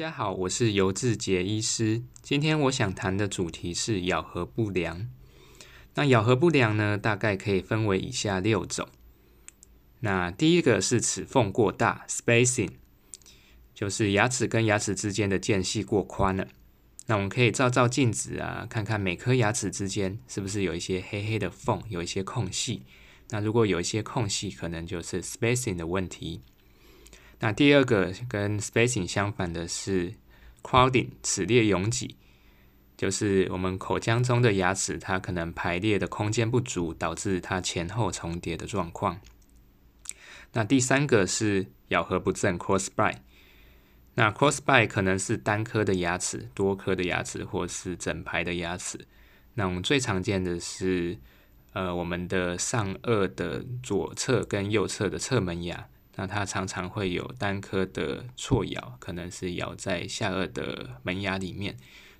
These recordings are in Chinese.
大家好，我是尤志杰医师。今天我想谈的主题是咬合不良。那咬合不良呢，大概可以分为以下六种。那第一个是齿缝过大 （spacing），就是牙齿跟牙齿之间的间隙过宽了。那我们可以照照镜子啊，看看每颗牙齿之间是不是有一些黑黑的缝，有一些空隙。那如果有一些空隙，可能就是 spacing 的问题。那第二个跟 spacing 相反的是 crowding，齿列拥挤，就是我们口腔中的牙齿它可能排列的空间不足，导致它前后重叠的状况。那第三个是咬合不正 cross bite，那 cross bite 可能是单颗的牙齿、多颗的牙齿，或是整排的牙齿。那我们最常见的是，呃，我们的上颚的左侧跟右侧的侧门牙。那它常常会有单颗的错咬，可能是咬在下颚的门牙里面。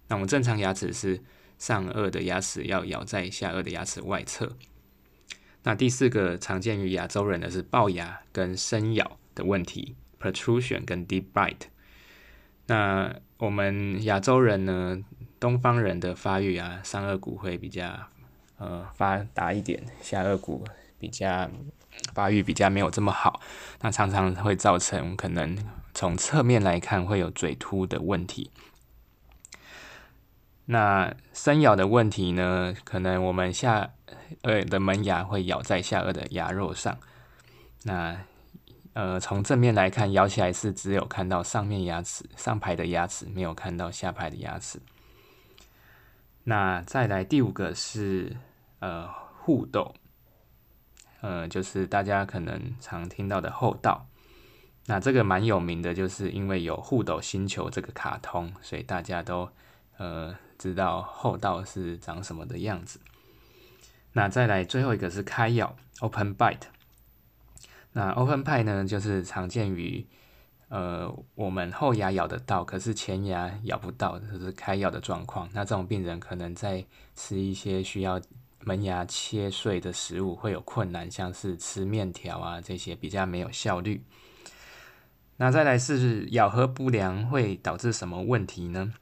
那我们正常牙齿是上颚的牙齿要咬在下颚的牙齿外侧。那第四个常见于亚洲人的是龅牙跟深咬的问题，protrusion 跟 deep bite。那我们亚洲人呢，东方人的发育啊，上颚骨会比较呃发达一点，下颚骨比较。发育比较没有这么好，那常常会造成可能从侧面来看会有嘴凸的问题。那深咬的问题呢？可能我们下颚的门牙会咬在下颚的牙肉上。那呃，从正面来看，咬起来是只有看到上面牙齿上排的牙齿，没有看到下排的牙齿。那再来第五个是呃互动。呃，就是大家可能常听到的厚道，那这个蛮有名的，就是因为有《互斗星球》这个卡通，所以大家都呃知道厚道是长什么的样子。那再来最后一个是开咬 （open bite）。那 open bite 呢，就是常见于呃我们后牙咬得到，可是前牙咬不到，就是开咬的状况。那这种病人可能在吃一些需要门牙切碎的食物会有困难，像是吃面条啊这些比较没有效率。那再来是咬合不良会导致什么问题呢？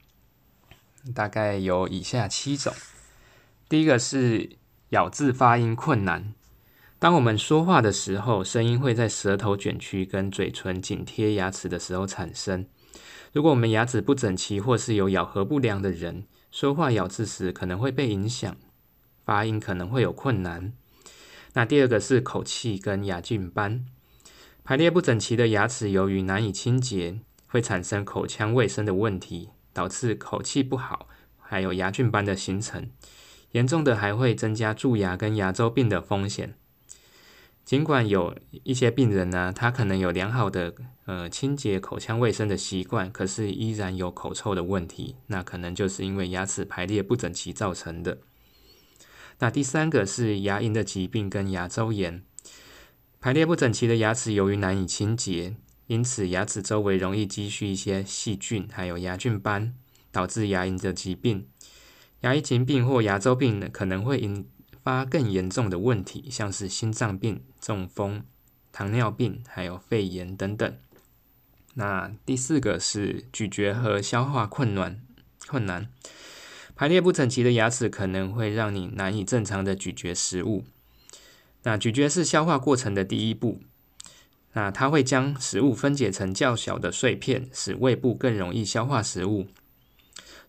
大概有以下七种。第一个是咬字发音困难。当我们说话的时候，声音会在舌头卷曲跟嘴唇紧贴牙齿的时候产生。如果我们牙齿不整齐或是有咬合不良的人，说话咬字时可能会被影响。发音可能会有困难。那第二个是口气跟牙菌斑，排列不整齐的牙齿，由于难以清洁，会产生口腔卫生的问题，导致口气不好，还有牙菌斑的形成。严重的还会增加蛀牙跟牙周病的风险。尽管有一些病人呢，他可能有良好的呃清洁口腔卫生的习惯，可是依然有口臭的问题，那可能就是因为牙齿排列不整齐造成的。那第三个是牙龈的疾病跟牙周炎，排列不整齐的牙齿由于难以清洁，因此牙齿周围容易积蓄一些细菌，还有牙菌斑，导致牙龈的疾病。牙龈疾病或牙周病，可能会引发更严重的问题，像是心脏病、中风、糖尿病，还有肺炎等等。那第四个是咀嚼和消化困难困难。排列不整齐的牙齿可能会让你难以正常的咀嚼食物。那咀嚼是消化过程的第一步，那它会将食物分解成较小的碎片，使胃部更容易消化食物。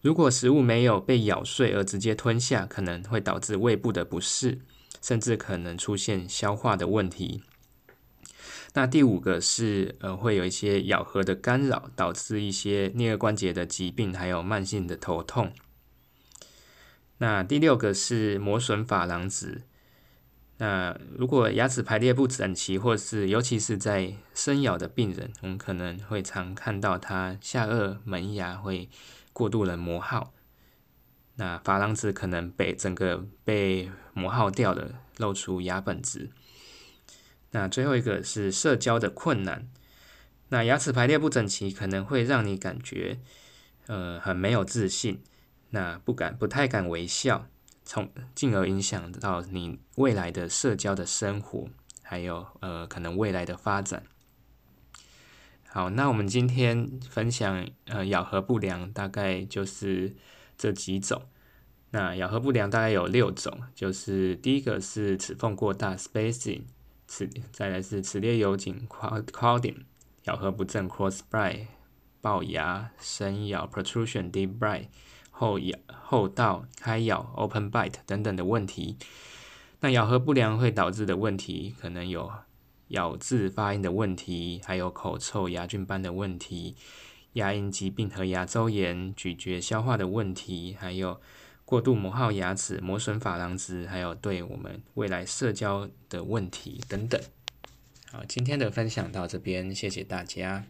如果食物没有被咬碎而直接吞下，可能会导致胃部的不适，甚至可能出现消化的问题。那第五个是呃会有一些咬合的干扰，导致一些颞颌关节的疾病，还有慢性的头痛。那第六个是磨损珐琅质。那如果牙齿排列不整齐，或是尤其是在深咬的病人，我们可能会常看到他下颚门牙会过度的磨耗，那珐琅质可能被整个被磨耗掉了，露出牙本质。那最后一个是社交的困难。那牙齿排列不整齐，可能会让你感觉呃很没有自信。那不敢、不太敢微笑，从进而影响到你未来的社交的生活，还有呃可能未来的发展。好，那我们今天分享呃咬合不良，大概就是这几种。那咬合不良大概有六种，就是第一个是齿缝过大 （spacing），齿再来是齿列有紧 （crowding），咬合不正 （cross bite），龅牙、深咬 （protrusion）、deep bite，后咬后道开咬 （open bite） 等等的问题。那咬合不良会导致的问题，可能有。咬字发音的问题，还有口臭、牙菌斑的问题，牙龈疾病和牙周炎、咀嚼、消化的问题，还有过度磨耗牙齿、磨损珐琅质，还有对我们未来社交的问题等等。好，今天的分享到这边，谢谢大家。